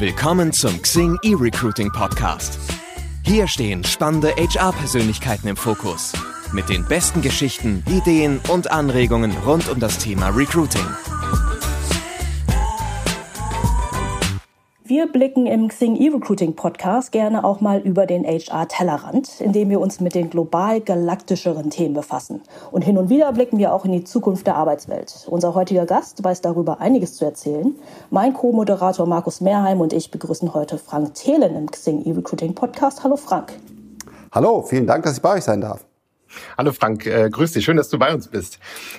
Willkommen zum Xing eRecruiting Podcast. Hier stehen spannende HR-Persönlichkeiten im Fokus. Mit den besten Geschichten, Ideen und Anregungen rund um das Thema Recruiting. Wir blicken im Xing eRecruiting Podcast gerne auch mal über den HR-Tellerrand, indem wir uns mit den global galaktischeren Themen befassen. Und hin und wieder blicken wir auch in die Zukunft der Arbeitswelt. Unser heutiger Gast weiß darüber einiges zu erzählen. Mein Co-Moderator Markus Mehrheim und ich begrüßen heute Frank Thelen im Xing eRecruiting Podcast. Hallo Frank. Hallo, vielen Dank, dass ich bei euch sein darf. Hallo Frank, äh, grüß dich, schön, dass du bei uns bist.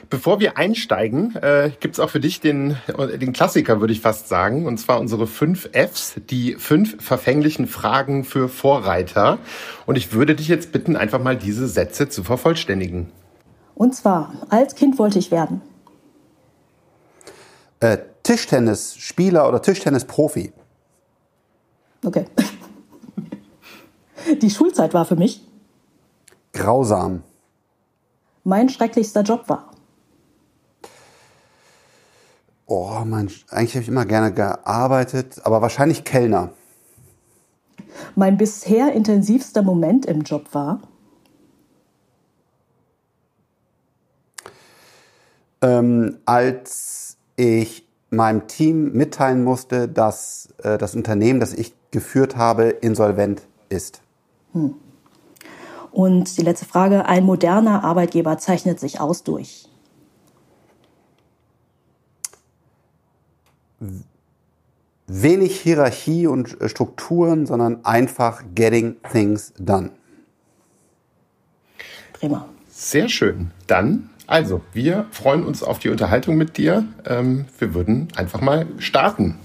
Bevor wir einsteigen, äh, gibt es auch für dich den, den Klassiker, würde ich fast sagen, und zwar unsere fünf Fs, die fünf verfänglichen Fragen für Vorreiter. Und ich würde dich jetzt bitten, einfach mal diese Sätze zu vervollständigen. Und zwar, als Kind wollte ich werden. Äh, Tischtennisspieler oder Tischtennisprofi. Okay. Die Schulzeit war für mich grausam. Mein schrecklichster Job war? Oh, mein, eigentlich habe ich immer gerne gearbeitet, aber wahrscheinlich Kellner. Mein bisher intensivster Moment im Job war? Ähm, als ich meinem Team mitteilen musste, dass äh, das Unternehmen, das ich geführt habe, insolvent ist. Hm. Und die letzte Frage, ein moderner Arbeitgeber zeichnet sich aus durch. Wenig Hierarchie und Strukturen, sondern einfach getting things done. Prima. Sehr schön. Dann, also, wir freuen uns auf die Unterhaltung mit dir. Ähm, wir würden einfach mal starten.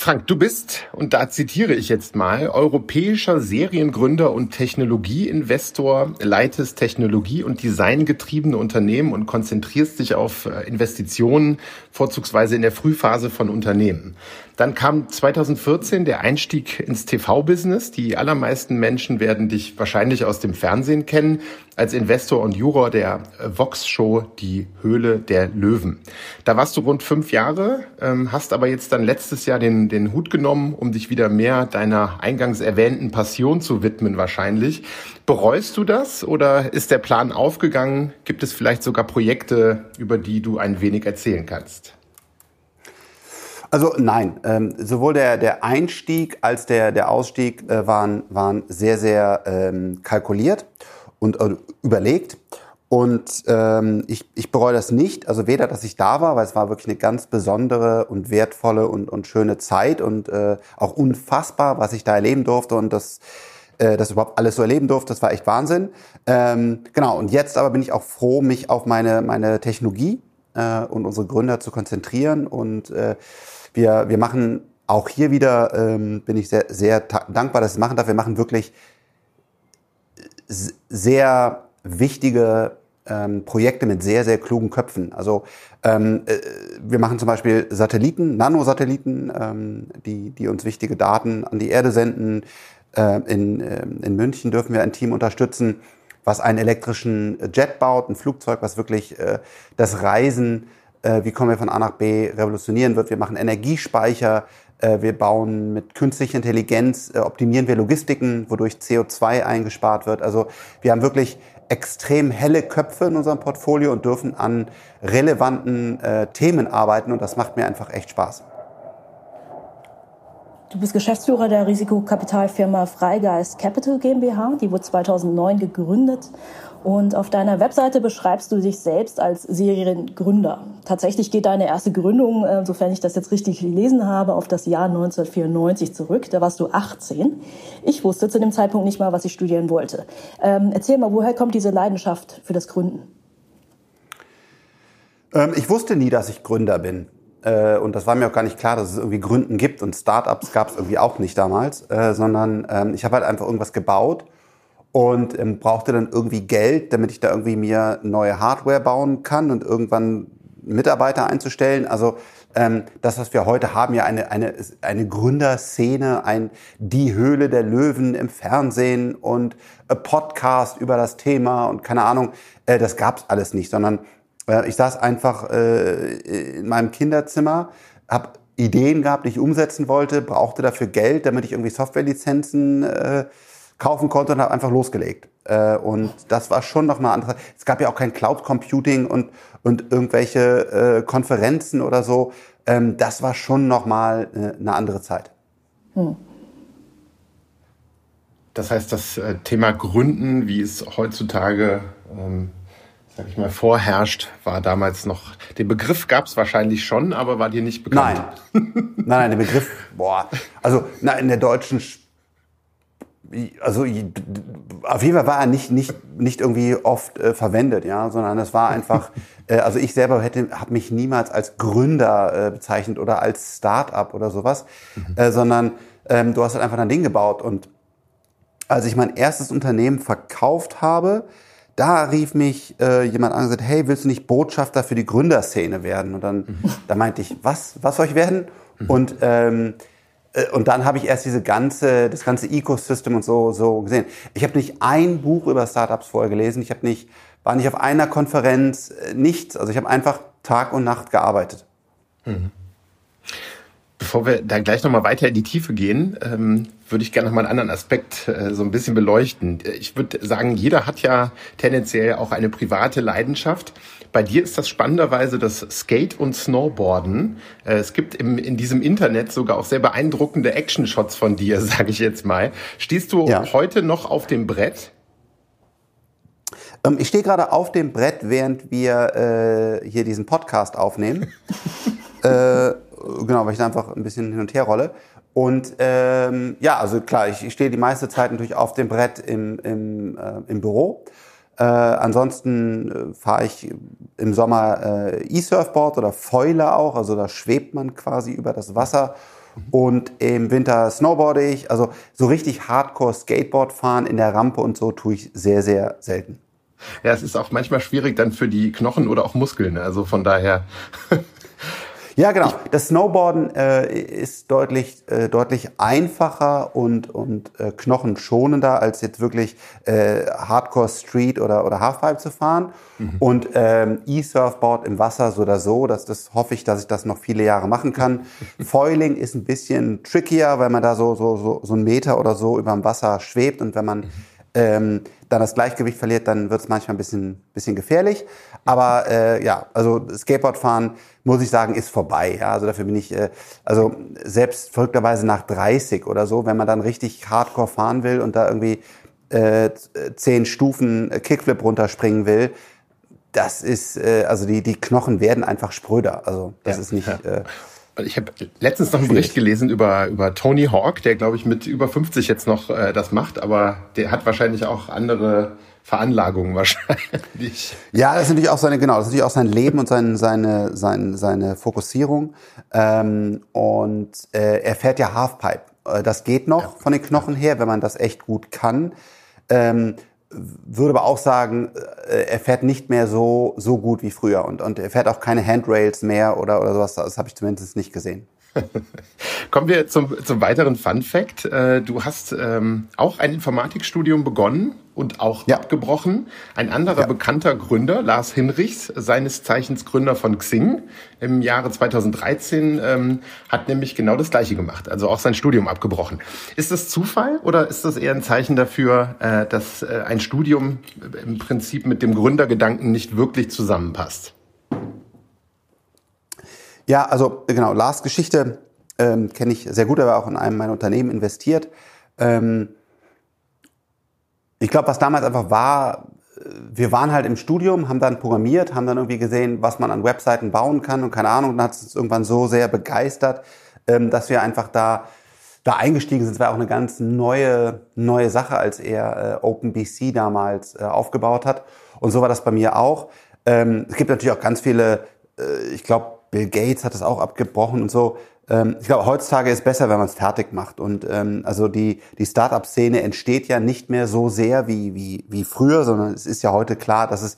Frank, du bist, und da zitiere ich jetzt mal, europäischer Seriengründer und Technologieinvestor, leitest Technologie- und designgetriebene Unternehmen und konzentrierst dich auf äh, Investitionen, vorzugsweise in der Frühphase von Unternehmen. Dann kam 2014 der Einstieg ins TV-Business. Die allermeisten Menschen werden dich wahrscheinlich aus dem Fernsehen kennen, als Investor und Juror der Vox-Show Die Höhle der Löwen. Da warst du rund fünf Jahre, ähm, hast aber jetzt dann letztes Jahr den, den Hut genommen, um dich wieder mehr deiner eingangs erwähnten Passion zu widmen wahrscheinlich. Bereust du das oder ist der Plan aufgegangen? Gibt es vielleicht sogar Projekte, über die du ein wenig erzählen kannst? Also nein, ähm, sowohl der, der Einstieg als der, der Ausstieg äh, waren, waren sehr, sehr ähm, kalkuliert und äh, überlegt. Und ähm, ich, ich bereue das nicht, also weder, dass ich da war, weil es war wirklich eine ganz besondere und wertvolle und, und schöne Zeit und äh, auch unfassbar, was ich da erleben durfte und das, äh, das überhaupt alles so erleben durfte, das war echt Wahnsinn. Ähm, genau, und jetzt aber bin ich auch froh, mich auf meine, meine Technologie äh, und unsere Gründer zu konzentrieren und äh, wir, wir machen auch hier wieder, ähm, bin ich sehr, sehr dankbar, dass es machen darf. Wir machen wirklich sehr wichtige ähm, Projekte mit sehr, sehr klugen Köpfen. Also ähm, äh, wir machen zum Beispiel Satelliten, Nanosatelliten, ähm, die, die uns wichtige Daten an die Erde senden. Äh, in, äh, in München dürfen wir ein Team unterstützen, was einen elektrischen Jet baut, ein Flugzeug, was wirklich äh, das Reisen äh, wie kommen wir von A nach B, revolutionieren wird. Wir machen Energiespeicher, äh, wir bauen mit künstlicher Intelligenz, äh, optimieren wir Logistiken, wodurch CO2 eingespart wird. Also wir haben wirklich extrem helle Köpfe in unserem Portfolio und dürfen an relevanten Themen arbeiten und das macht mir einfach echt Spaß. Du bist Geschäftsführer der Risikokapitalfirma Freigeist Capital GmbH. Die wurde 2009 gegründet und auf deiner Webseite beschreibst du dich selbst als Seriengründer. Tatsächlich geht deine erste Gründung, äh, sofern ich das jetzt richtig gelesen habe, auf das Jahr 1994 zurück. Da warst du 18. Ich wusste zu dem Zeitpunkt nicht mal, was ich studieren wollte. Ähm, erzähl mal, woher kommt diese Leidenschaft für das Gründen? Ähm, ich wusste nie, dass ich Gründer bin. Äh, und das war mir auch gar nicht klar, dass es irgendwie Gründen gibt. Und Startups gab es irgendwie auch nicht damals, äh, sondern ähm, ich habe halt einfach irgendwas gebaut und ähm, brauchte dann irgendwie Geld, damit ich da irgendwie mir neue Hardware bauen kann und irgendwann Mitarbeiter einzustellen. Also ähm, das, was wir heute haben, ja eine, eine, eine Gründerszene, ein Die Höhle der Löwen im Fernsehen und Podcast über das Thema und keine Ahnung, äh, das gab's alles nicht, sondern äh, ich saß einfach äh, in meinem Kinderzimmer, habe Ideen gehabt, die ich umsetzen wollte, brauchte dafür Geld, damit ich irgendwie Softwarelizenzen äh, kaufen konnte und habe einfach losgelegt. Äh, und das war schon noch mal andere. Es gab ja auch kein Cloud Computing und und irgendwelche äh, Konferenzen oder so. Ähm, das war schon noch mal äh, eine andere Zeit. Hm. Das heißt, das äh, Thema Gründen, wie es heutzutage ähm, sag ich mal, vorherrscht, war damals noch, den Begriff gab es wahrscheinlich schon, aber war dir nicht bekannt. Nein, nein, nein, der Begriff, boah, also na, in der deutschen, also auf jeden Fall war er nicht, nicht, nicht irgendwie oft äh, verwendet, ja, sondern es war einfach, äh, also ich selber hätte, habe mich niemals als Gründer äh, bezeichnet oder als Start-up oder sowas, mhm. äh, sondern ähm, du hast halt einfach ein Ding gebaut und als ich mein erstes Unternehmen verkauft habe, da rief mich äh, jemand an und gesagt, hey, willst du nicht Botschafter für die Gründerszene werden? Und dann mhm. da meinte ich, was, was soll ich werden? Mhm. Und ähm, äh, und dann habe ich erst diese ganze, das ganze Ecosystem und so, so gesehen. Ich habe nicht ein Buch über Startups vorher gelesen. Ich habe nicht, war nicht auf einer Konferenz, äh, nichts. Also ich habe einfach Tag und Nacht gearbeitet. Mhm. Bevor wir da gleich nochmal weiter in die Tiefe gehen, ähm, würde ich gerne nochmal einen anderen Aspekt äh, so ein bisschen beleuchten. Ich würde sagen, jeder hat ja tendenziell auch eine private Leidenschaft. Bei dir ist das spannenderweise das Skate und Snowboarden. Äh, es gibt im, in diesem Internet sogar auch sehr beeindruckende Action-Shots von dir, sage ich jetzt mal. Stehst du ja. heute noch auf dem Brett? Ähm, ich stehe gerade auf dem Brett, während wir äh, hier diesen Podcast aufnehmen. genau, weil ich da einfach ein bisschen hin und her rolle. Und ähm, ja, also klar, ich, ich stehe die meiste Zeit natürlich auf dem Brett im, im, äh, im Büro. Äh, ansonsten äh, fahre ich im Sommer äh, E-Surfboard oder Fäule auch, also da schwebt man quasi über das Wasser. Und im Winter snowboarde ich. Also so richtig Hardcore Skateboard fahren in der Rampe und so tue ich sehr, sehr selten. Ja, es ist auch manchmal schwierig dann für die Knochen oder auch Muskeln. Also von daher Ja, genau. Das Snowboarden äh, ist deutlich, äh, deutlich einfacher und, und äh, knochenschonender, als jetzt wirklich äh, Hardcore Street oder, oder Halfpipe zu fahren. Mhm. Und ähm, E-Surfboard im Wasser so oder so, das, das hoffe ich, dass ich das noch viele Jahre machen kann. Foiling ist ein bisschen trickier, weil man da so, so, so, so einen Meter oder so über dem Wasser schwebt und wenn man mhm. ähm, dann das Gleichgewicht verliert, dann wird es manchmal ein bisschen, bisschen gefährlich. Aber äh, ja, also Skateboardfahren, muss ich sagen, ist vorbei. Ja? Also dafür bin ich, äh, also selbst verrückterweise nach 30 oder so, wenn man dann richtig hardcore fahren will und da irgendwie äh, zehn Stufen Kickflip runterspringen will, das ist, äh, also die, die Knochen werden einfach spröder. Also das ja, ist nicht... Ja. Äh, ich habe letztens noch einen Bericht gelesen über, über Tony Hawk, der, glaube ich, mit über 50 jetzt noch äh, das macht, aber der hat wahrscheinlich auch andere Veranlagungen wahrscheinlich. Ja, das ist natürlich auch seine, genau, das ist natürlich auch sein Leben und sein, seine, seine, seine Fokussierung. Ähm, und äh, er fährt ja Halfpipe. Äh, das geht noch ja. von den Knochen her, wenn man das echt gut kann. Ähm, würde aber auch sagen, äh, er fährt nicht mehr so, so gut wie früher und, und er fährt auch keine Handrails mehr oder, oder sowas. Das habe ich zumindest nicht gesehen. Kommen wir zum, zum weiteren Fun Fact. Äh, du hast ähm, auch ein Informatikstudium begonnen und auch ja. abgebrochen. Ein anderer ja. bekannter Gründer, Lars Hinrichs, seines Zeichens Gründer von Xing, im Jahre 2013, ähm, hat nämlich genau das Gleiche gemacht, also auch sein Studium abgebrochen. Ist das Zufall oder ist das eher ein Zeichen dafür, äh, dass äh, ein Studium im Prinzip mit dem Gründergedanken nicht wirklich zusammenpasst? Ja, also genau, Lars Geschichte ähm, kenne ich sehr gut, er war auch in einem meiner Unternehmen investiert. Ähm, ich glaube, was damals einfach war, wir waren halt im Studium, haben dann programmiert, haben dann irgendwie gesehen, was man an Webseiten bauen kann und keine Ahnung, dann hat es uns irgendwann so sehr begeistert, ähm, dass wir einfach da da eingestiegen sind. Es war auch eine ganz neue neue Sache, als er äh, OpenBC damals äh, aufgebaut hat. Und so war das bei mir auch. Ähm, es gibt natürlich auch ganz viele, äh, ich glaube, Bill Gates hat es auch abgebrochen und so. Ähm, ich glaube, heutzutage ist besser, wenn man es fertig macht. Und ähm, also die, die Start-up-Szene entsteht ja nicht mehr so sehr wie, wie, wie früher, sondern es ist ja heute klar, dass es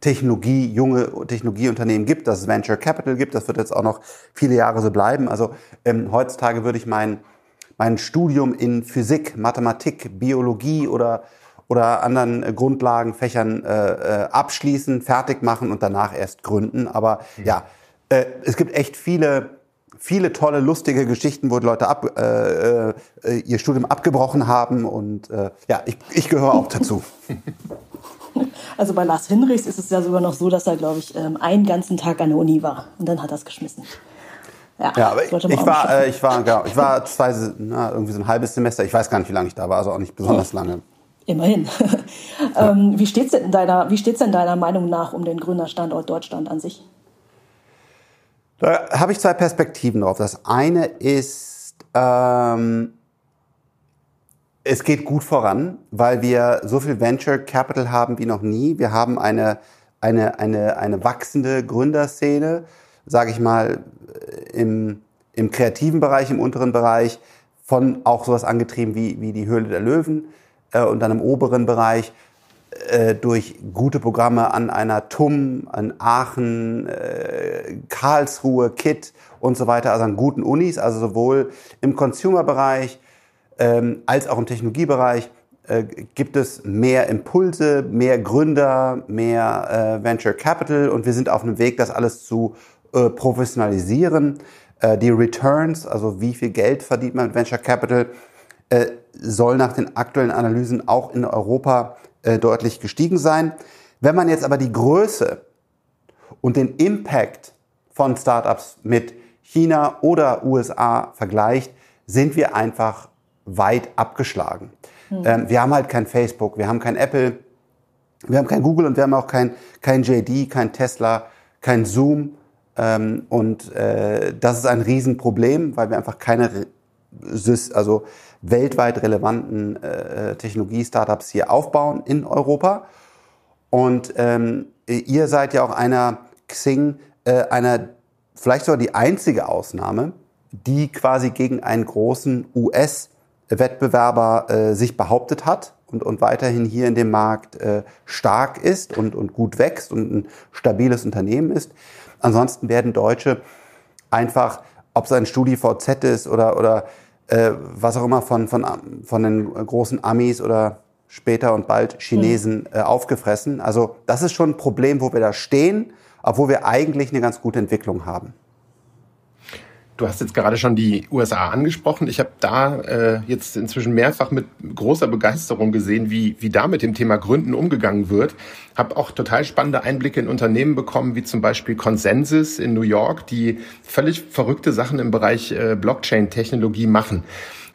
Technologie, junge Technologieunternehmen gibt, dass es Venture Capital gibt. Das wird jetzt auch noch viele Jahre so bleiben. Also ähm, heutzutage würde ich mein, mein Studium in Physik, Mathematik, Biologie oder oder anderen äh, Grundlagenfächern äh, äh, abschließen, fertig machen und danach erst gründen. Aber mhm. ja, äh, es gibt echt viele viele tolle, lustige Geschichten, wo Leute ab, äh, äh, ihr Studium abgebrochen haben. Und äh, ja, ich, ich gehöre auch dazu. Also bei Lars Hinrichs ist es ja sogar noch so, dass er, glaube ich, ähm, einen ganzen Tag an der Uni war. Und dann hat er es geschmissen. Ja, ja aber ich, ich war, äh, ich war, genau, ich war zwei, na, irgendwie so ein halbes Semester. Ich weiß gar nicht, wie lange ich da war, also auch nicht besonders lange. Immerhin. ähm, wie steht es denn, deiner, denn deiner Meinung nach um den Gründerstandort Deutschland an sich? Da habe ich zwei Perspektiven drauf. Das eine ist, ähm, es geht gut voran, weil wir so viel Venture Capital haben wie noch nie. Wir haben eine, eine, eine, eine wachsende Gründerszene, sage ich mal, im, im kreativen Bereich, im unteren Bereich, von auch sowas angetrieben wie, wie die Höhle der Löwen äh, und dann im oberen Bereich äh, durch gute Programme an einer TUM, an Aachen, äh, Karlsruhe, KIT und so weiter, also an guten Unis, also sowohl im Consumer-Bereich ähm, als auch im Technologiebereich äh, gibt es mehr Impulse, mehr Gründer, mehr äh, Venture Capital und wir sind auf einem Weg, das alles zu äh, professionalisieren. Äh, die Returns, also wie viel Geld verdient man mit Venture Capital, äh, soll nach den aktuellen Analysen auch in Europa äh, deutlich gestiegen sein. Wenn man jetzt aber die Größe und den Impact von Startups mit China oder USA vergleicht, sind wir einfach weit abgeschlagen. Mhm. Ähm, wir haben halt kein Facebook, wir haben kein Apple, wir haben kein Google und wir haben auch kein, kein JD, kein Tesla, kein Zoom. Ähm, und äh, das ist ein Riesenproblem, weil wir einfach keine also weltweit relevanten äh, Technologie-Startups hier aufbauen in Europa. Und ähm, ihr seid ja auch einer Xing, äh, einer vielleicht sogar die einzige Ausnahme, die quasi gegen einen großen US- Wettbewerber äh, sich behauptet hat und, und weiterhin hier in dem Markt äh, stark ist und, und gut wächst und ein stabiles Unternehmen ist. Ansonsten werden Deutsche einfach, ob es ein StudiVZ ist oder, oder äh, was auch immer von, von, von den großen Amis oder später und bald Chinesen hm. äh, aufgefressen. Also das ist schon ein Problem, wo wir da stehen, obwohl wir eigentlich eine ganz gute Entwicklung haben. Du hast jetzt gerade schon die USA angesprochen. Ich habe da äh, jetzt inzwischen mehrfach mit großer Begeisterung gesehen, wie, wie da mit dem Thema Gründen umgegangen wird. Habe auch total spannende Einblicke in Unternehmen bekommen, wie zum Beispiel Consensus in New York, die völlig verrückte Sachen im Bereich äh, Blockchain-Technologie machen.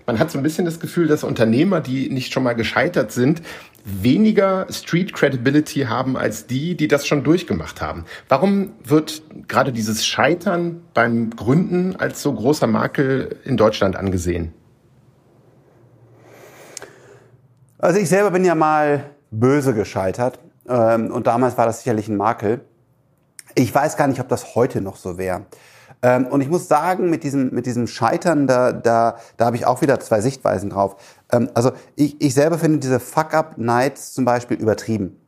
Man hat so ein bisschen das Gefühl, dass Unternehmer, die nicht schon mal gescheitert sind, weniger Street Credibility haben als die, die das schon durchgemacht haben. Warum wird gerade dieses Scheitern beim Gründen als so großer Makel in Deutschland angesehen? Also ich selber bin ja mal böse gescheitert ähm, und damals war das sicherlich ein Makel. Ich weiß gar nicht, ob das heute noch so wäre. Ähm, und ich muss sagen, mit diesem, mit diesem Scheitern, da, da, da habe ich auch wieder zwei Sichtweisen drauf. Ähm, also ich, ich selber finde diese Fuck-Up-Nights zum Beispiel übertrieben.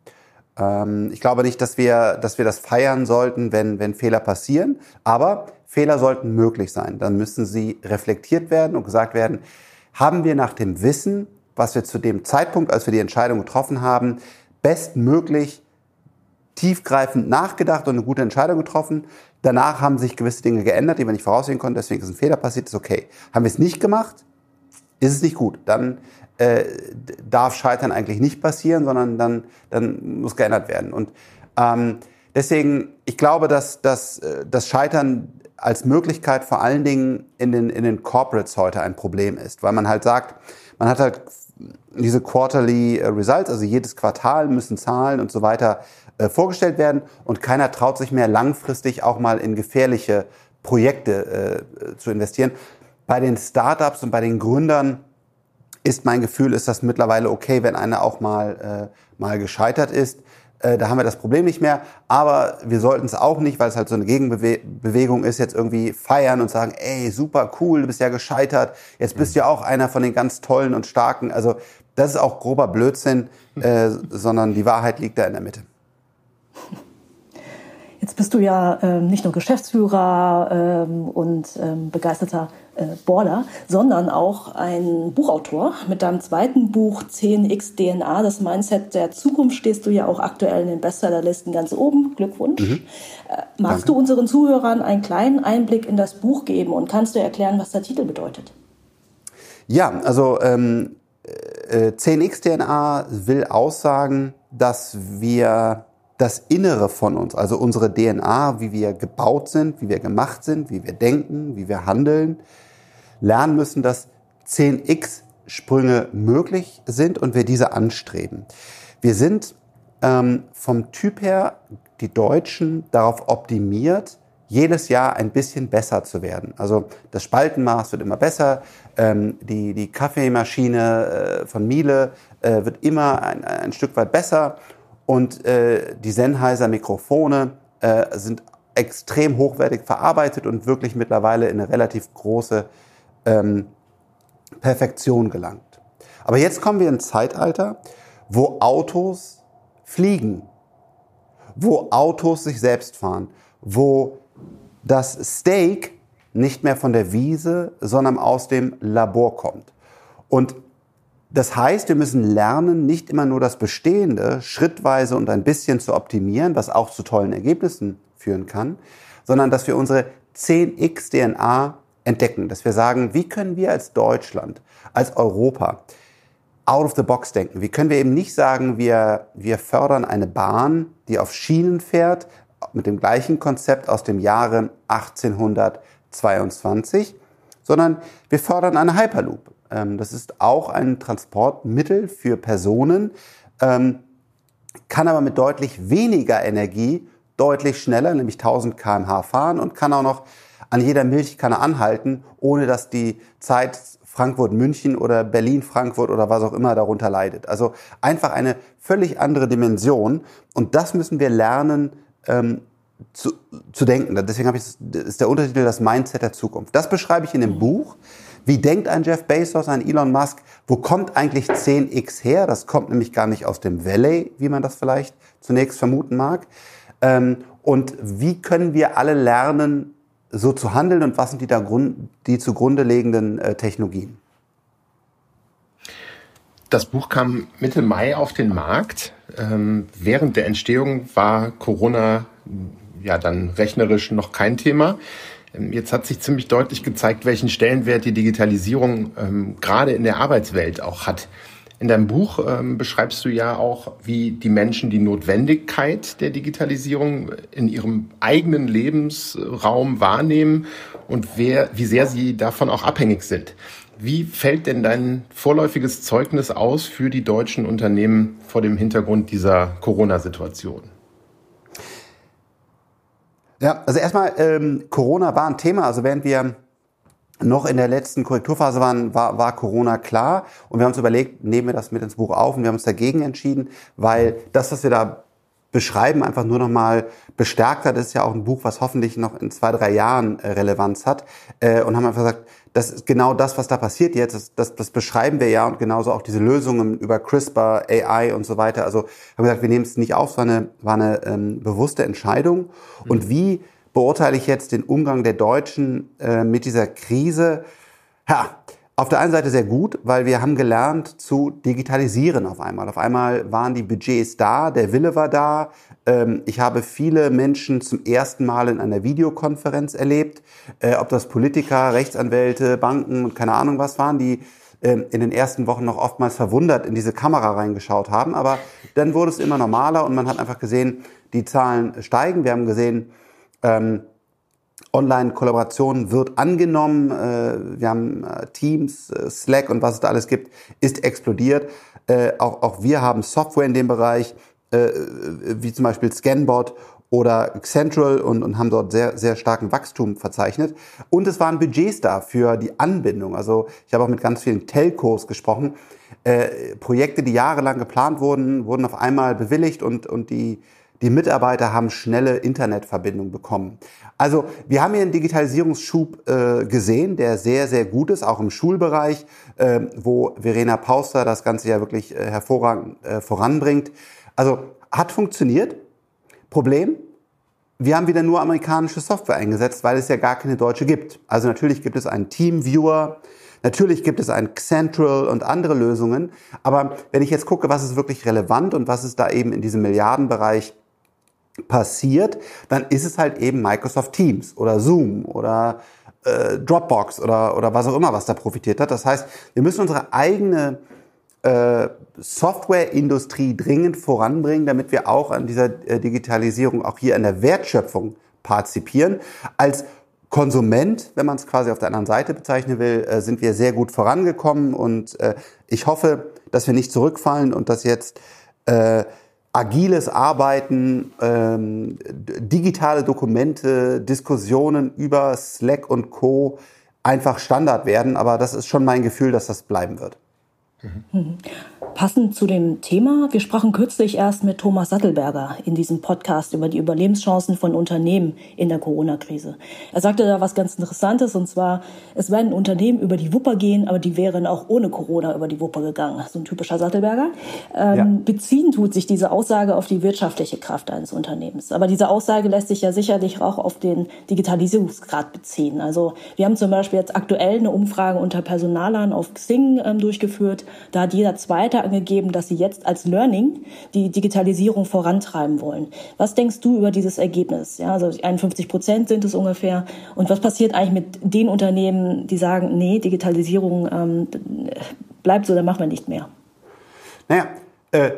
Ähm, ich glaube nicht, dass wir, dass wir das feiern sollten, wenn, wenn Fehler passieren, aber Fehler sollten möglich sein. Dann müssen sie reflektiert werden und gesagt werden, haben wir nach dem Wissen, was wir zu dem Zeitpunkt, als wir die Entscheidung getroffen haben, bestmöglich tiefgreifend nachgedacht und eine gute Entscheidung getroffen. Danach haben sich gewisse Dinge geändert, die wir nicht voraussehen konnten, deswegen ist ein Fehler passiert, ist okay. Haben wir es nicht gemacht, ist es nicht gut. Dann äh, darf Scheitern eigentlich nicht passieren, sondern dann, dann muss geändert werden. Und ähm, deswegen, ich glaube, dass, dass äh, das Scheitern als Möglichkeit vor allen Dingen in den, in den Corporates heute ein Problem ist, weil man halt sagt, man hat halt diese Quarterly Results, also jedes Quartal müssen Zahlen und so weiter äh, vorgestellt werden und keiner traut sich mehr langfristig auch mal in gefährliche Projekte äh, zu investieren. Bei den Startups und bei den Gründern ist mein Gefühl, ist das mittlerweile okay, wenn einer auch mal, äh, mal gescheitert ist. Äh, da haben wir das Problem nicht mehr. Aber wir sollten es auch nicht, weil es halt so eine Gegenbewegung ist, jetzt irgendwie feiern und sagen, ey, super cool, du bist ja gescheitert. Jetzt bist du ja auch einer von den ganz tollen und starken. Also das ist auch grober Blödsinn, äh, sondern die Wahrheit liegt da in der Mitte. Jetzt bist du ja ähm, nicht nur Geschäftsführer ähm, und ähm, begeisterter äh, Border, sondern auch ein Buchautor. Mit deinem zweiten Buch 10x DNA, das Mindset der Zukunft, stehst du ja auch aktuell in den Bestsellerlisten ganz oben. Glückwunsch. Mhm. Äh, magst Danke. du unseren Zuhörern einen kleinen Einblick in das Buch geben und kannst du erklären, was der Titel bedeutet? Ja, also ähm, äh, 10x DNA will aussagen, dass wir das Innere von uns, also unsere DNA, wie wir gebaut sind, wie wir gemacht sind, wie wir denken, wie wir handeln, lernen müssen, dass 10x Sprünge möglich sind und wir diese anstreben. Wir sind ähm, vom Typ her, die Deutschen, darauf optimiert, jedes Jahr ein bisschen besser zu werden. Also das Spaltenmaß wird immer besser, ähm, die, die Kaffeemaschine äh, von Miele äh, wird immer ein, ein Stück weit besser und äh, die Sennheiser Mikrofone äh, sind extrem hochwertig verarbeitet und wirklich mittlerweile in eine relativ große ähm, Perfektion gelangt. Aber jetzt kommen wir in ein Zeitalter, wo Autos fliegen, wo Autos sich selbst fahren, wo das Steak nicht mehr von der Wiese, sondern aus dem Labor kommt. Und das heißt, wir müssen lernen, nicht immer nur das Bestehende schrittweise und ein bisschen zu optimieren, was auch zu tollen Ergebnissen führen kann, sondern dass wir unsere 10x DNA entdecken, dass wir sagen, wie können wir als Deutschland, als Europa out of the box denken? Wie können wir eben nicht sagen, wir, wir fördern eine Bahn, die auf Schienen fährt, mit dem gleichen Konzept aus dem Jahre 1822, sondern wir fördern eine Hyperloop. Ähm, das ist auch ein Transportmittel für Personen, ähm, kann aber mit deutlich weniger Energie deutlich schneller, nämlich 1000 km/h fahren und kann auch noch an jeder Milchkanne anhalten, ohne dass die Zeit Frankfurt-München oder Berlin-Frankfurt oder was auch immer darunter leidet. Also einfach eine völlig andere Dimension und das müssen wir lernen ähm, zu, zu denken. Deswegen habe ich ist der Untertitel das Mindset der Zukunft. Das beschreibe ich in dem Buch. Wie denkt ein Jeff Bezos, ein Elon Musk? Wo kommt eigentlich 10x her? Das kommt nämlich gar nicht aus dem Valley, wie man das vielleicht zunächst vermuten mag. Ähm, und wie können wir alle lernen, so zu handeln und was sind die, da Grund, die zugrunde liegenden äh, Technologien? Das Buch kam Mitte Mai auf den Markt. Ähm, während der Entstehung war Corona ja dann rechnerisch noch kein Thema. Ähm, jetzt hat sich ziemlich deutlich gezeigt, welchen Stellenwert die Digitalisierung ähm, gerade in der Arbeitswelt auch hat. In deinem Buch ähm, beschreibst du ja auch, wie die Menschen die Notwendigkeit der Digitalisierung in ihrem eigenen Lebensraum wahrnehmen und wer, wie sehr sie davon auch abhängig sind. Wie fällt denn dein vorläufiges Zeugnis aus für die deutschen Unternehmen vor dem Hintergrund dieser Corona-Situation? Ja, also erstmal, ähm, Corona war ein Thema. Also während wir noch in der letzten Korrekturphase waren, war, war Corona klar. Und wir haben uns überlegt, nehmen wir das mit ins Buch auf. Und wir haben uns dagegen entschieden, weil das, was wir da beschreiben, einfach nur nochmal bestärkt hat. Das ist ja auch ein Buch, was hoffentlich noch in zwei, drei Jahren äh, Relevanz hat. Äh, und haben einfach gesagt, das ist genau das, was da passiert jetzt. Das, das, das beschreiben wir ja und genauso auch diese Lösungen über CRISPR, AI und so weiter. Also haben gesagt, wir nehmen es nicht auf, es war eine, war eine ähm, bewusste Entscheidung. Mhm. Und wie beurteile ich jetzt den Umgang der Deutschen äh, mit dieser Krise? Ja, auf der einen Seite sehr gut, weil wir haben gelernt zu digitalisieren auf einmal. Auf einmal waren die Budgets da, der Wille war da. Ähm, ich habe viele Menschen zum ersten Mal in einer Videokonferenz erlebt, äh, ob das Politiker, Rechtsanwälte, Banken und keine Ahnung was waren, die ähm, in den ersten Wochen noch oftmals verwundert in diese Kamera reingeschaut haben. Aber dann wurde es immer normaler und man hat einfach gesehen, die Zahlen steigen. Wir haben gesehen, ähm, Online-Kollaboration wird angenommen. Äh, wir haben äh, Teams, äh, Slack und was es da alles gibt, ist explodiert. Auch, auch wir haben Software in dem Bereich, wie zum Beispiel Scanbot oder Central und, und haben dort sehr, sehr starken Wachstum verzeichnet. Und es waren Budgets da für die Anbindung. Also ich habe auch mit ganz vielen Telcos gesprochen. Äh, Projekte, die jahrelang geplant wurden, wurden auf einmal bewilligt und, und die, die Mitarbeiter haben schnelle Internetverbindung bekommen. Also wir haben hier einen Digitalisierungsschub äh, gesehen, der sehr, sehr gut ist, auch im Schulbereich, äh, wo Verena Pauster das Ganze ja wirklich äh, hervorragend äh, voranbringt. Also hat funktioniert. Problem, wir haben wieder nur amerikanische Software eingesetzt, weil es ja gar keine deutsche gibt. Also natürlich gibt es einen Teamviewer, natürlich gibt es ein Central und andere Lösungen. Aber wenn ich jetzt gucke, was ist wirklich relevant und was ist da eben in diesem Milliardenbereich passiert, dann ist es halt eben Microsoft Teams oder Zoom oder äh, Dropbox oder, oder was auch immer, was da profitiert hat. Das heißt, wir müssen unsere eigene äh, Softwareindustrie dringend voranbringen, damit wir auch an dieser äh, Digitalisierung auch hier an der Wertschöpfung partizipieren. Als Konsument, wenn man es quasi auf der anderen Seite bezeichnen will, äh, sind wir sehr gut vorangekommen und äh, ich hoffe, dass wir nicht zurückfallen und dass jetzt äh, agiles Arbeiten, ähm, digitale Dokumente, Diskussionen über Slack und Co einfach Standard werden. Aber das ist schon mein Gefühl, dass das bleiben wird. Mhm. Passend zu dem Thema, wir sprachen kürzlich erst mit Thomas Sattelberger in diesem Podcast über die Überlebenschancen von Unternehmen in der Corona-Krise. Er sagte da was ganz Interessantes und zwar, es werden Unternehmen über die Wupper gehen, aber die wären auch ohne Corona über die Wupper gegangen. So ein typischer Sattelberger. Ähm, ja. Beziehen tut sich diese Aussage auf die wirtschaftliche Kraft eines Unternehmens. Aber diese Aussage lässt sich ja sicherlich auch auf den Digitalisierungsgrad beziehen. Also wir haben zum Beispiel jetzt aktuell eine Umfrage unter Personalern auf Xing ähm, durchgeführt. Da hat jeder Zweite angegeben, dass sie jetzt als Learning die Digitalisierung vorantreiben wollen. Was denkst du über dieses Ergebnis? Ja, also 51 Prozent sind es ungefähr. Und was passiert eigentlich mit den Unternehmen, die sagen, nee, Digitalisierung ähm, bleibt so, dann machen wir nicht mehr? Naja, äh,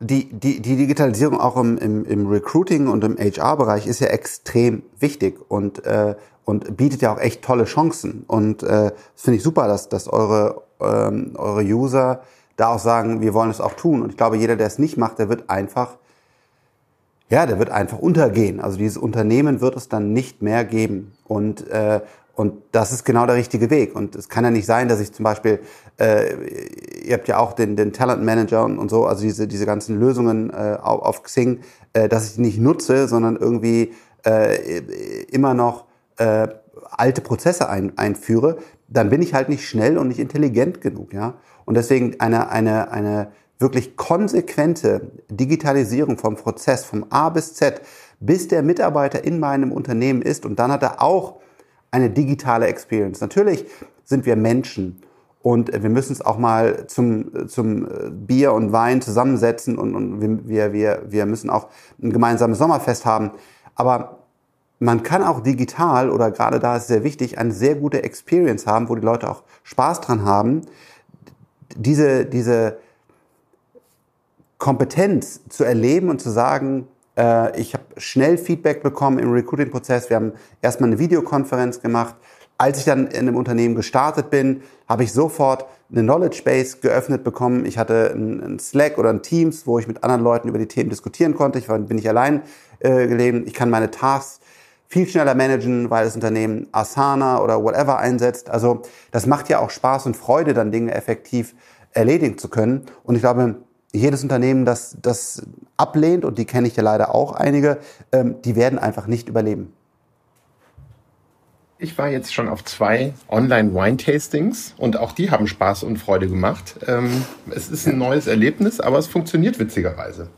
die, die, die Digitalisierung auch im, im, im Recruiting und im HR-Bereich ist ja extrem wichtig und, äh, und bietet ja auch echt tolle Chancen. Und äh, das finde ich super, dass, dass eure, ähm, eure User da auch sagen, wir wollen es auch tun. Und ich glaube, jeder, der es nicht macht, der wird einfach, ja, der wird einfach untergehen. Also dieses Unternehmen wird es dann nicht mehr geben. Und, äh, und das ist genau der richtige Weg. Und es kann ja nicht sein, dass ich zum Beispiel, äh, ihr habt ja auch den, den Talent Manager und, und so, also diese, diese ganzen Lösungen äh, auf, Xing, äh, dass ich die nicht nutze, sondern irgendwie äh, immer noch äh, alte Prozesse ein, einführe, dann bin ich halt nicht schnell und nicht intelligent genug, ja. Und deswegen eine, eine, eine wirklich konsequente Digitalisierung vom Prozess, vom A bis Z, bis der Mitarbeiter in meinem Unternehmen ist und dann hat er auch eine digitale Experience. Natürlich sind wir Menschen und wir müssen es auch mal zum, zum Bier und Wein zusammensetzen und, und wir, wir, wir müssen auch ein gemeinsames Sommerfest haben. Aber man kann auch digital oder gerade da ist sehr wichtig, eine sehr gute Experience haben, wo die Leute auch Spaß dran haben. Diese, diese Kompetenz zu erleben und zu sagen, äh, ich habe schnell Feedback bekommen im Recruiting-Prozess. Wir haben erstmal eine Videokonferenz gemacht. Als ich dann in einem Unternehmen gestartet bin, habe ich sofort eine Knowledge Base geöffnet bekommen. Ich hatte ein Slack oder ein Teams, wo ich mit anderen Leuten über die Themen diskutieren konnte. Ich war, bin nicht allein äh, gelebt. Ich kann meine Tasks viel schneller managen, weil das Unternehmen Asana oder whatever einsetzt. Also das macht ja auch Spaß und Freude, dann Dinge effektiv erledigen zu können. Und ich glaube, jedes Unternehmen, das das ablehnt, und die kenne ich ja leider auch einige, ähm, die werden einfach nicht überleben. Ich war jetzt schon auf zwei Online-Wine-Tastings und auch die haben Spaß und Freude gemacht. Ähm, es ist ein neues Erlebnis, aber es funktioniert witzigerweise.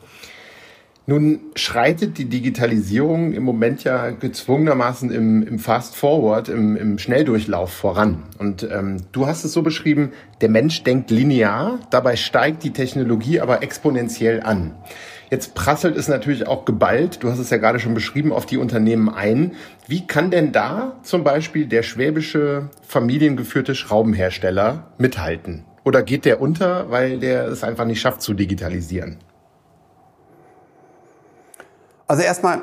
Nun schreitet die Digitalisierung im Moment ja gezwungenermaßen im, im Fast Forward, im, im Schnelldurchlauf voran. Und ähm, du hast es so beschrieben, der Mensch denkt linear, dabei steigt die Technologie aber exponentiell an. Jetzt prasselt es natürlich auch geballt, du hast es ja gerade schon beschrieben, auf die Unternehmen ein. Wie kann denn da zum Beispiel der schwäbische familiengeführte Schraubenhersteller mithalten? Oder geht der unter, weil der es einfach nicht schafft zu digitalisieren? Also erstmal,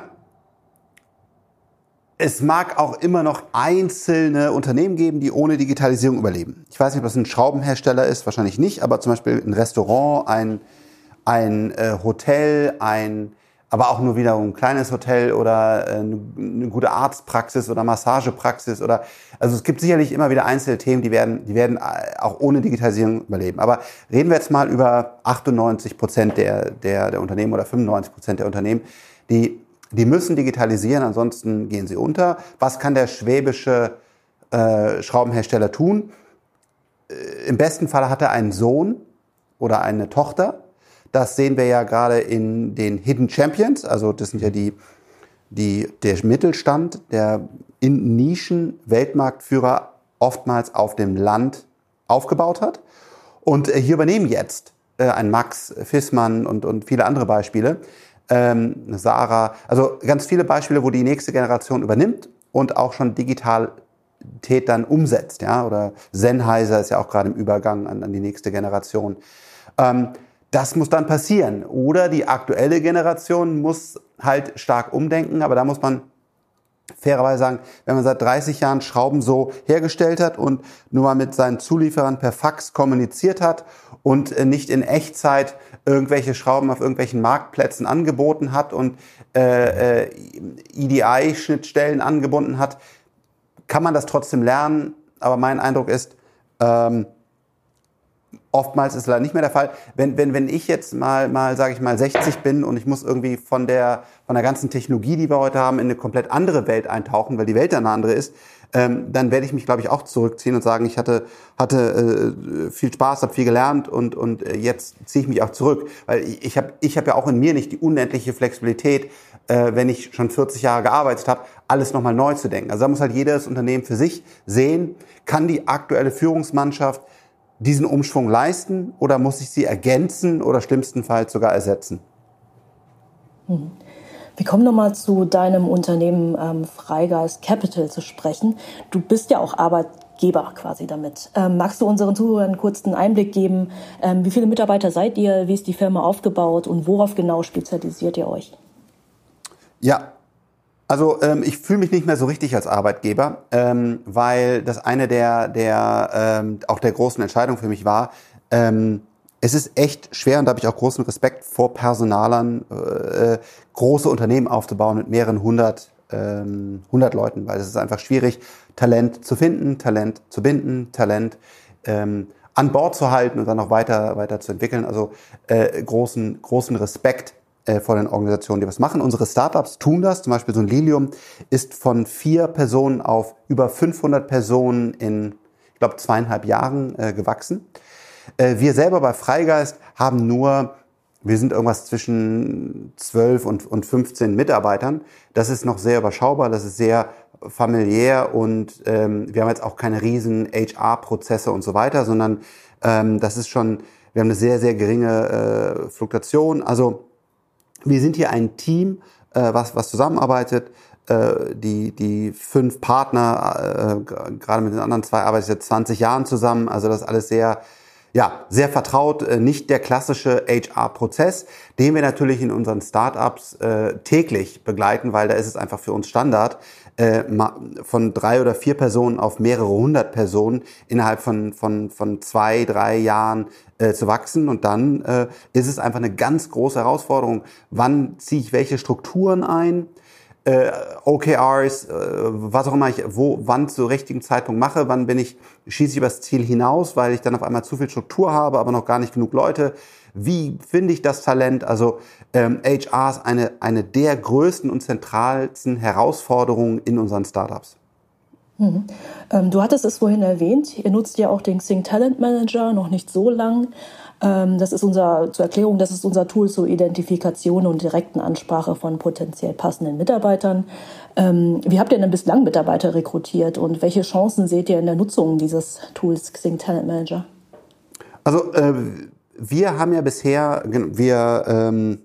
es mag auch immer noch einzelne Unternehmen geben, die ohne Digitalisierung überleben. Ich weiß nicht, ob das ein Schraubenhersteller ist, wahrscheinlich nicht, aber zum Beispiel ein Restaurant, ein, ein äh, Hotel, ein, aber auch nur wieder ein kleines Hotel oder äh, eine, eine gute Arztpraxis oder Massagepraxis oder also es gibt sicherlich immer wieder einzelne Themen, die werden, die werden äh, auch ohne Digitalisierung überleben. Aber reden wir jetzt mal über 98 Prozent der, der, der Unternehmen oder 95 Prozent der Unternehmen, die, die müssen digitalisieren, ansonsten gehen sie unter. Was kann der schwäbische äh, Schraubenhersteller tun? Äh, Im besten Fall hat er einen Sohn oder eine Tochter. Das sehen wir ja gerade in den Hidden Champions. Also das sind ja die, die, der Mittelstand, der in Nischen Weltmarktführer oftmals auf dem Land aufgebaut hat. Und äh, hier übernehmen jetzt äh, ein Max Fissmann und, und viele andere Beispiele, ähm, Sarah, also ganz viele Beispiele, wo die nächste Generation übernimmt und auch schon Digitalität dann umsetzt. Ja? Oder Sennheiser ist ja auch gerade im Übergang an, an die nächste Generation. Ähm, das muss dann passieren. Oder die aktuelle Generation muss halt stark umdenken, aber da muss man fairerweise sagen, wenn man seit 30 Jahren Schrauben so hergestellt hat und nur mal mit seinen Zulieferern per Fax kommuniziert hat und äh, nicht in Echtzeit irgendwelche Schrauben auf irgendwelchen Marktplätzen angeboten hat und äh, äh, EDI-Schnittstellen angebunden hat, kann man das trotzdem lernen. Aber mein Eindruck ist, ähm, Oftmals ist es leider nicht mehr der Fall. Wenn, wenn, wenn ich jetzt mal, mal sage ich mal, 60 bin und ich muss irgendwie von der, von der ganzen Technologie, die wir heute haben, in eine komplett andere Welt eintauchen, weil die Welt eine andere ist, ähm, dann werde ich mich, glaube ich, auch zurückziehen und sagen, ich hatte, hatte äh, viel Spaß, habe viel gelernt und, und äh, jetzt ziehe ich mich auch zurück. Weil ich, ich habe ich hab ja auch in mir nicht die unendliche Flexibilität, äh, wenn ich schon 40 Jahre gearbeitet habe, alles nochmal neu zu denken. Also da muss halt jedes Unternehmen für sich sehen, kann die aktuelle Führungsmannschaft diesen Umschwung leisten oder muss ich sie ergänzen oder schlimmstenfalls sogar ersetzen? Mhm. Wir kommen nochmal zu deinem Unternehmen ähm, Freigeist Capital zu sprechen. Du bist ja auch Arbeitgeber quasi damit. Ähm, magst du unseren Zuhörern einen kurzen Einblick geben? Ähm, wie viele Mitarbeiter seid ihr? Wie ist die Firma aufgebaut und worauf genau spezialisiert ihr euch? Ja, also ähm, ich fühle mich nicht mehr so richtig als Arbeitgeber, ähm, weil das eine der, der ähm, auch der großen Entscheidungen für mich war. Ähm, es ist echt schwer und da habe ich auch großen Respekt vor Personalern, äh, große Unternehmen aufzubauen mit mehreren hundert, ähm, hundert Leuten, weil es ist einfach schwierig, Talent zu finden, Talent zu binden, Talent ähm, an Bord zu halten und dann noch weiter, weiter zu entwickeln. Also äh, großen, großen Respekt äh, vor den Organisationen, die was machen. Unsere Startups tun das. Zum Beispiel so ein Lilium ist von vier Personen auf über 500 Personen in, ich glaube, zweieinhalb Jahren äh, gewachsen. Äh, wir selber bei Freigeist haben nur, wir sind irgendwas zwischen 12 und, und 15 Mitarbeitern. Das ist noch sehr überschaubar, das ist sehr familiär und ähm, wir haben jetzt auch keine riesen HR-Prozesse und so weiter, sondern ähm, das ist schon, wir haben eine sehr, sehr geringe äh, Fluktuation. Also wir sind hier ein Team, äh, was, was zusammenarbeitet. Äh, die, die fünf Partner, äh, gerade mit den anderen zwei arbeite ich seit 20 Jahren zusammen. Also das ist alles sehr, ja, sehr vertraut. Äh, nicht der klassische HR-Prozess, den wir natürlich in unseren Startups äh, täglich begleiten, weil da ist es einfach für uns Standard, äh, von drei oder vier Personen auf mehrere hundert Personen innerhalb von, von, von zwei, drei Jahren äh, zu wachsen. Und dann äh, ist es einfach eine ganz große Herausforderung. Wann ziehe ich welche Strukturen ein? Äh, OKRs, äh, was auch immer ich wo, wann zu richtigen Zeitpunkt mache, wann bin ich, schieße ich übers Ziel hinaus, weil ich dann auf einmal zu viel Struktur habe, aber noch gar nicht genug Leute. Wie finde ich das Talent? Also ähm, HR ist eine, eine der größten und zentralsten Herausforderungen in unseren Startups. Mhm. Ähm, du hattest es vorhin erwähnt, ihr nutzt ja auch den Xing Talent Manager noch nicht so lang. Ähm, das ist unser, zur Erklärung, das ist unser Tool zur Identifikation und direkten Ansprache von potenziell passenden Mitarbeitern. Ähm, wie habt ihr denn bislang Mitarbeiter rekrutiert und welche Chancen seht ihr in der Nutzung dieses Tools Xing Talent Manager? Also äh, wir haben ja bisher, wir ähm,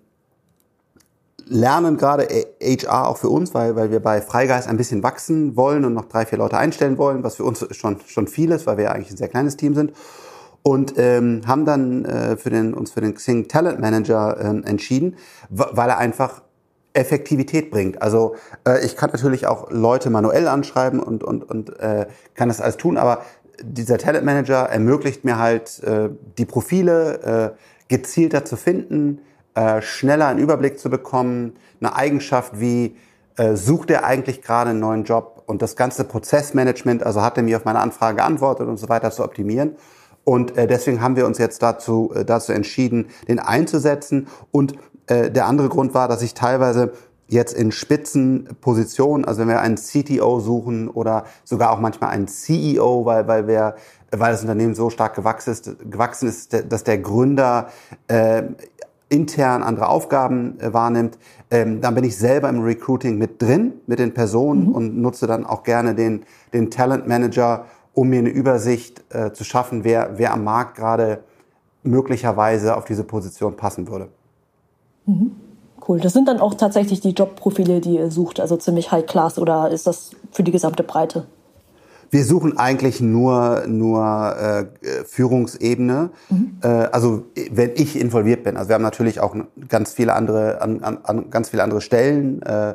lernen gerade HR auch für uns, weil, weil wir bei Freigeist ein bisschen wachsen wollen und noch drei, vier Leute einstellen wollen, was für uns schon, schon viel ist, weil wir ja eigentlich ein sehr kleines Team sind. Und ähm, haben dann äh, für den, uns für den Xing Talent Manager ähm, entschieden, weil er einfach Effektivität bringt. Also äh, ich kann natürlich auch Leute manuell anschreiben und, und, und äh, kann das alles tun, aber dieser Talent Manager ermöglicht mir halt, äh, die Profile äh, gezielter zu finden, äh, schneller einen Überblick zu bekommen, eine Eigenschaft wie, äh, sucht er eigentlich gerade einen neuen Job und das ganze Prozessmanagement, also hat er mir auf meine Anfrage geantwortet und so weiter zu optimieren. Und äh, deswegen haben wir uns jetzt dazu, äh, dazu entschieden, den einzusetzen. Und äh, der andere Grund war, dass ich teilweise jetzt in Spitzenpositionen, also wenn wir einen CTO suchen oder sogar auch manchmal einen CEO, weil, weil wir weil das Unternehmen so stark gewachsen ist, gewachsen ist dass der Gründer äh, intern andere Aufgaben äh, wahrnimmt. Ähm, dann bin ich selber im Recruiting mit drin, mit den Personen mhm. und nutze dann auch gerne den, den Talent Manager, um mir eine Übersicht äh, zu schaffen, wer, wer am Markt gerade möglicherweise auf diese Position passen würde. Mhm. Cool. Das sind dann auch tatsächlich die Jobprofile, die ihr sucht, also ziemlich High Class oder ist das für die gesamte Breite? Wir suchen eigentlich nur nur äh, Führungsebene. Mhm. Äh, also wenn ich involviert bin. Also wir haben natürlich auch ganz viele andere an, an, ganz viele andere Stellen. Äh,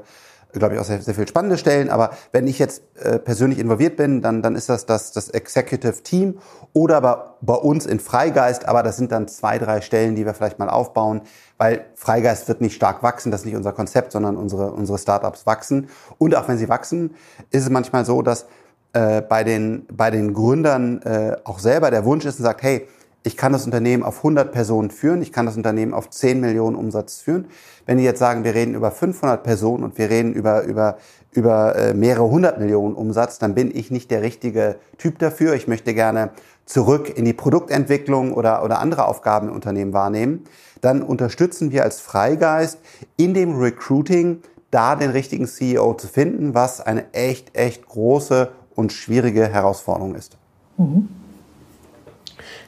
glaube ich, auch sehr, sehr viel spannende Stellen. Aber wenn ich jetzt äh, persönlich involviert bin, dann, dann ist das, das das Executive Team oder bei, bei uns in Freigeist. Aber das sind dann zwei, drei Stellen, die wir vielleicht mal aufbauen, weil Freigeist wird nicht stark wachsen. Das ist nicht unser Konzept, sondern unsere, unsere Startups wachsen. Und auch wenn sie wachsen, ist es manchmal so, dass äh, bei, den, bei den Gründern äh, auch selber der Wunsch ist und sagt, hey, ich kann das Unternehmen auf 100 Personen führen, ich kann das Unternehmen auf 10 Millionen Umsatz führen. Wenn die jetzt sagen, wir reden über 500 Personen und wir reden über, über, über äh, mehrere hundert Millionen Umsatz, dann bin ich nicht der richtige Typ dafür. Ich möchte gerne zurück in die Produktentwicklung oder, oder andere Aufgaben im Unternehmen wahrnehmen. Dann unterstützen wir als Freigeist in dem Recruiting da den richtigen CEO zu finden, was eine echt, echt große und schwierige Herausforderung ist. Mhm.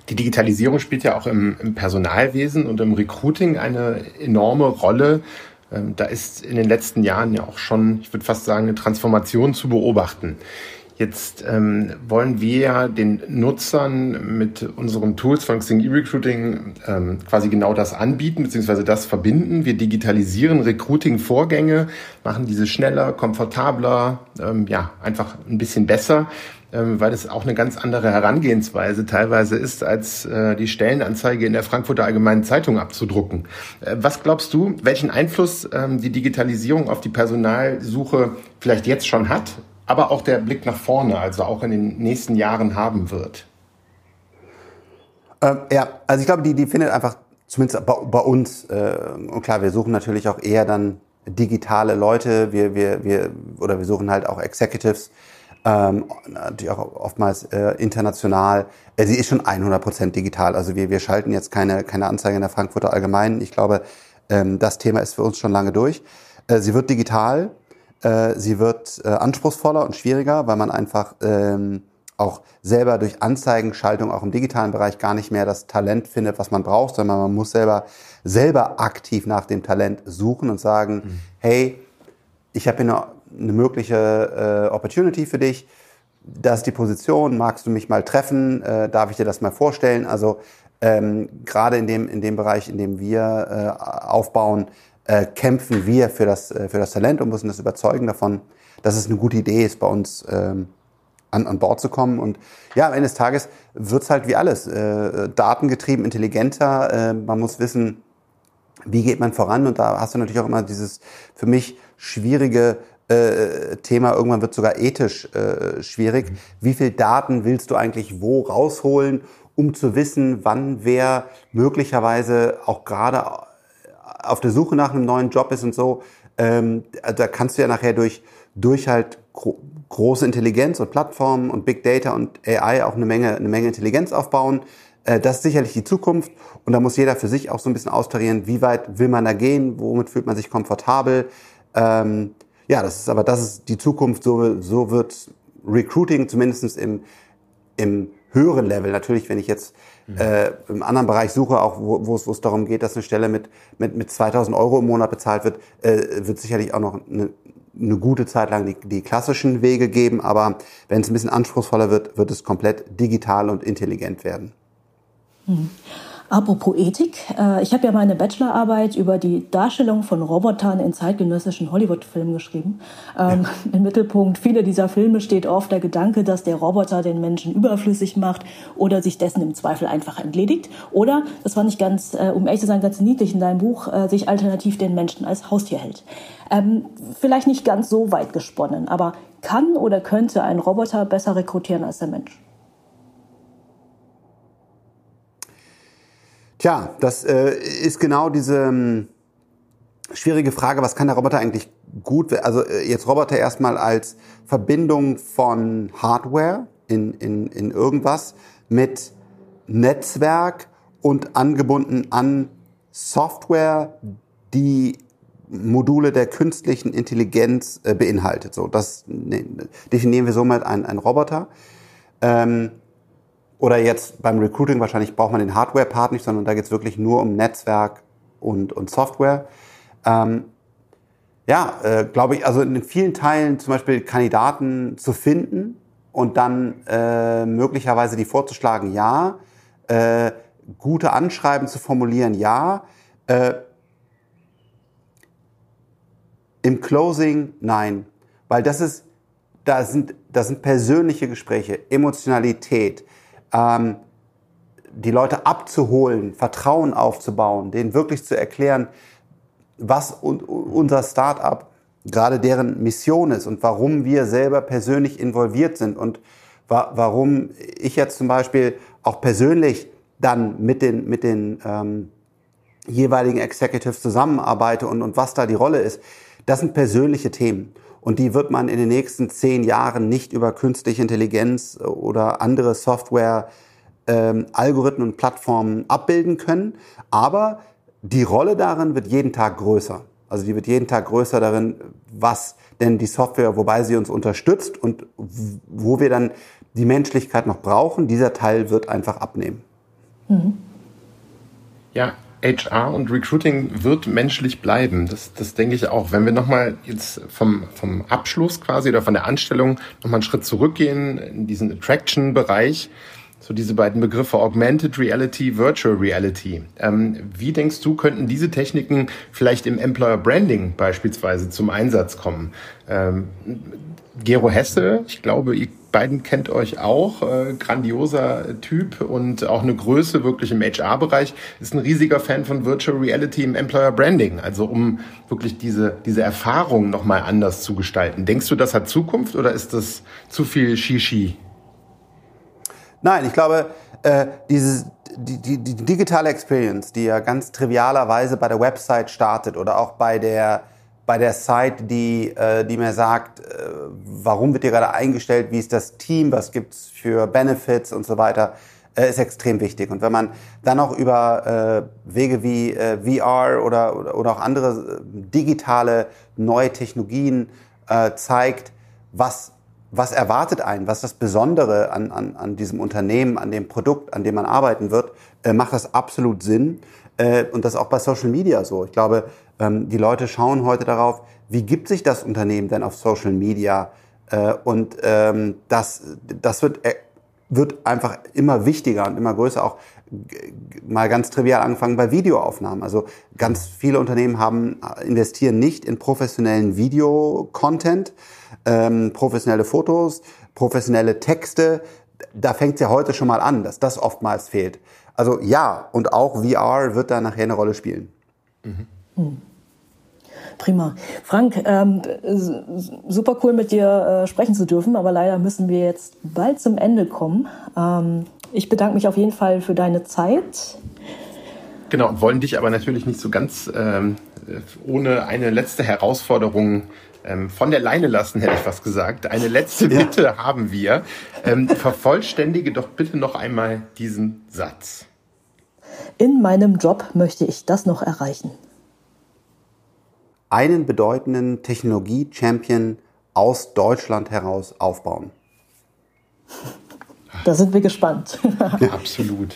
Die Digitalisierung spielt ja auch im, im, Personalwesen und im Recruiting eine enorme Rolle. Ähm, da ist in den letzten Jahren ja auch schon, ich würde fast sagen, eine Transformation zu beobachten. Jetzt ähm, wollen wir ja den Nutzern mit unseren Tools von Xing E-Recruiting ähm, quasi genau das anbieten, beziehungsweise das verbinden. Wir digitalisieren Recruiting-Vorgänge, machen diese schneller, komfortabler, ähm, ja, einfach ein bisschen besser, ähm, weil es auch eine ganz andere Herangehensweise teilweise ist, als äh, die Stellenanzeige in der Frankfurter Allgemeinen Zeitung abzudrucken. Äh, was glaubst du, welchen Einfluss ähm, die Digitalisierung auf die Personalsuche vielleicht jetzt schon hat aber auch der Blick nach vorne, also auch in den nächsten Jahren haben wird? Ähm, ja, also ich glaube, die, die findet einfach, zumindest bei, bei uns, äh, und klar, wir suchen natürlich auch eher dann digitale Leute, wir, wir, wir, oder wir suchen halt auch Executives, ähm, natürlich auch oftmals äh, international. Äh, sie ist schon 100% digital. Also wir, wir schalten jetzt keine, keine Anzeige in der Frankfurter Allgemeinen. Ich glaube, ähm, das Thema ist für uns schon lange durch. Äh, sie wird digital. Äh, sie wird äh, anspruchsvoller und schwieriger, weil man einfach ähm, auch selber durch Anzeigenschaltung auch im digitalen Bereich gar nicht mehr das Talent findet, was man braucht, sondern man muss selber selber aktiv nach dem Talent suchen und sagen, mhm. hey, ich habe hier eine, eine mögliche äh, Opportunity für dich. Das ist die Position. Magst du mich mal treffen? Äh, darf ich dir das mal vorstellen? Also ähm, gerade in dem in dem Bereich, in dem wir äh, aufbauen, äh, kämpfen wir für das, äh, für das Talent und müssen das überzeugen davon, dass es eine gute Idee ist, bei uns ähm, an, an Bord zu kommen. Und ja, am Ende des Tages wird's halt wie alles. Äh, datengetrieben, intelligenter. Äh, man muss wissen, wie geht man voran. Und da hast du natürlich auch immer dieses für mich schwierige äh, Thema, irgendwann wird sogar ethisch äh, schwierig. Mhm. Wie viel Daten willst du eigentlich wo rausholen, um zu wissen, wann wer möglicherweise auch gerade auf der Suche nach einem neuen Job ist und so, ähm, da kannst du ja nachher durch, durch halt gro große Intelligenz und Plattformen und Big Data und AI auch eine Menge, eine Menge Intelligenz aufbauen. Äh, das ist sicherlich die Zukunft und da muss jeder für sich auch so ein bisschen austarieren, wie weit will man da gehen, womit fühlt man sich komfortabel. Ähm, ja, das ist aber das ist die Zukunft, so, so wird Recruiting zumindestens im, im höheren Level. Natürlich, wenn ich jetzt mhm. äh, im anderen Bereich suche, auch wo, wo, es, wo es darum geht, dass eine Stelle mit, mit, mit 2000 Euro im Monat bezahlt wird, äh, wird sicherlich auch noch eine, eine gute Zeit lang die, die klassischen Wege geben. Aber wenn es ein bisschen anspruchsvoller wird, wird es komplett digital und intelligent werden. Mhm. Apropos Ethik, äh, ich habe ja meine Bachelorarbeit über die Darstellung von Robotern in zeitgenössischen Hollywood-Filmen geschrieben. Ähm, Im Mittelpunkt vieler dieser Filme steht oft der Gedanke, dass der Roboter den Menschen überflüssig macht oder sich dessen im Zweifel einfach entledigt. Oder, das fand ich ganz, äh, um ehrlich zu sein, ganz niedlich in deinem Buch, äh, sich alternativ den Menschen als Haustier hält. Ähm, vielleicht nicht ganz so weit gesponnen, aber kann oder könnte ein Roboter besser rekrutieren als der Mensch? Tja, das äh, ist genau diese ähm, schwierige Frage, was kann der Roboter eigentlich gut, also äh, jetzt Roboter erstmal als Verbindung von Hardware in, in, in irgendwas mit Netzwerk und angebunden an Software, die Module der künstlichen Intelligenz äh, beinhaltet. So, das ne, definieren wir somit ein, ein Roboter. Ähm, oder jetzt beim Recruiting wahrscheinlich braucht man den Hardware-Part nicht, sondern da geht es wirklich nur um Netzwerk und, und Software. Ähm, ja, äh, glaube ich, also in vielen Teilen zum Beispiel Kandidaten zu finden und dann äh, möglicherweise die vorzuschlagen, ja. Äh, gute Anschreiben zu formulieren, ja. Äh, Im Closing, nein. Weil das ist, da sind, das sind persönliche Gespräche, Emotionalität, ähm, die Leute abzuholen, Vertrauen aufzubauen, denen wirklich zu erklären, was unser Startup gerade deren Mission ist und warum wir selber persönlich involviert sind und wa warum ich jetzt zum Beispiel auch persönlich dann mit den, mit den ähm, jeweiligen Executives zusammenarbeite und, und was da die Rolle ist. Das sind persönliche Themen. Und die wird man in den nächsten zehn Jahren nicht über künstliche Intelligenz oder andere Software, ähm, Algorithmen und Plattformen abbilden können. Aber die Rolle darin wird jeden Tag größer. Also die wird jeden Tag größer darin, was denn die Software, wobei sie uns unterstützt und wo wir dann die Menschlichkeit noch brauchen, dieser Teil wird einfach abnehmen. Mhm. Ja, HR und Recruiting wird menschlich bleiben. Das, das denke ich auch. Wenn wir nochmal jetzt vom, vom Abschluss quasi oder von der Anstellung nochmal einen Schritt zurückgehen in diesen Attraction-Bereich, so diese beiden Begriffe Augmented Reality, Virtual Reality. Ähm, wie denkst du, könnten diese Techniken vielleicht im Employer Branding beispielsweise zum Einsatz kommen? Ähm, Gero Hesse, ich glaube, ihr beiden kennt euch auch, äh, grandioser Typ und auch eine Größe wirklich im HR-Bereich, ist ein riesiger Fan von Virtual Reality im Employer Branding, also um wirklich diese, diese Erfahrung nochmal anders zu gestalten. Denkst du, das hat Zukunft oder ist das zu viel Shishi? Nein, ich glaube, äh, diese, die, die, die digitale Experience, die ja ganz trivialerweise bei der Website startet oder auch bei der bei der Site, die, äh, die mir sagt, äh, warum wird hier gerade eingestellt, wie ist das Team, was gibt's für Benefits und so weiter, äh, ist extrem wichtig. Und wenn man dann auch über äh, Wege wie äh, VR oder, oder, oder auch andere äh, digitale neue Technologien äh, zeigt, was was erwartet einen, was das Besondere an, an, an diesem Unternehmen, an dem Produkt, an dem man arbeiten wird, äh, macht das absolut Sinn. Äh, und das auch bei Social Media so. Ich glaube, die Leute schauen heute darauf, wie gibt sich das Unternehmen denn auf Social Media? Äh, und ähm, das, das wird, äh, wird einfach immer wichtiger und immer größer. Auch mal ganz trivial angefangen bei Videoaufnahmen. Also ganz viele Unternehmen haben, investieren nicht in professionellen Video-Content, ähm, professionelle Fotos, professionelle Texte. Da fängt es ja heute schon mal an, dass das oftmals fehlt. Also ja, und auch VR wird da nachher eine Rolle spielen. Mhm. Hm. Prima. Frank, ähm, super cool mit dir äh, sprechen zu dürfen, aber leider müssen wir jetzt bald zum Ende kommen. Ähm, ich bedanke mich auf jeden Fall für deine Zeit. Genau, und wollen dich aber natürlich nicht so ganz ähm, ohne eine letzte Herausforderung ähm, von der Leine lassen, hätte ich fast gesagt. Eine letzte Bitte ja. haben wir. Ähm, vervollständige doch bitte noch einmal diesen Satz. In meinem Job möchte ich das noch erreichen. Einen bedeutenden Technologie-Champion aus Deutschland heraus aufbauen. Da sind wir gespannt. Absolut.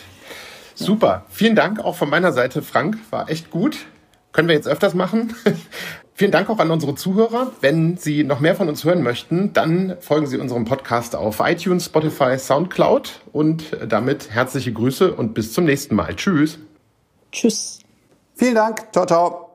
Super. Vielen Dank auch von meiner Seite, Frank. War echt gut. Können wir jetzt öfters machen. Vielen Dank auch an unsere Zuhörer. Wenn Sie noch mehr von uns hören möchten, dann folgen Sie unserem Podcast auf iTunes, Spotify, Soundcloud und damit herzliche Grüße und bis zum nächsten Mal. Tschüss. Tschüss. Vielen Dank. Ciao, ciao.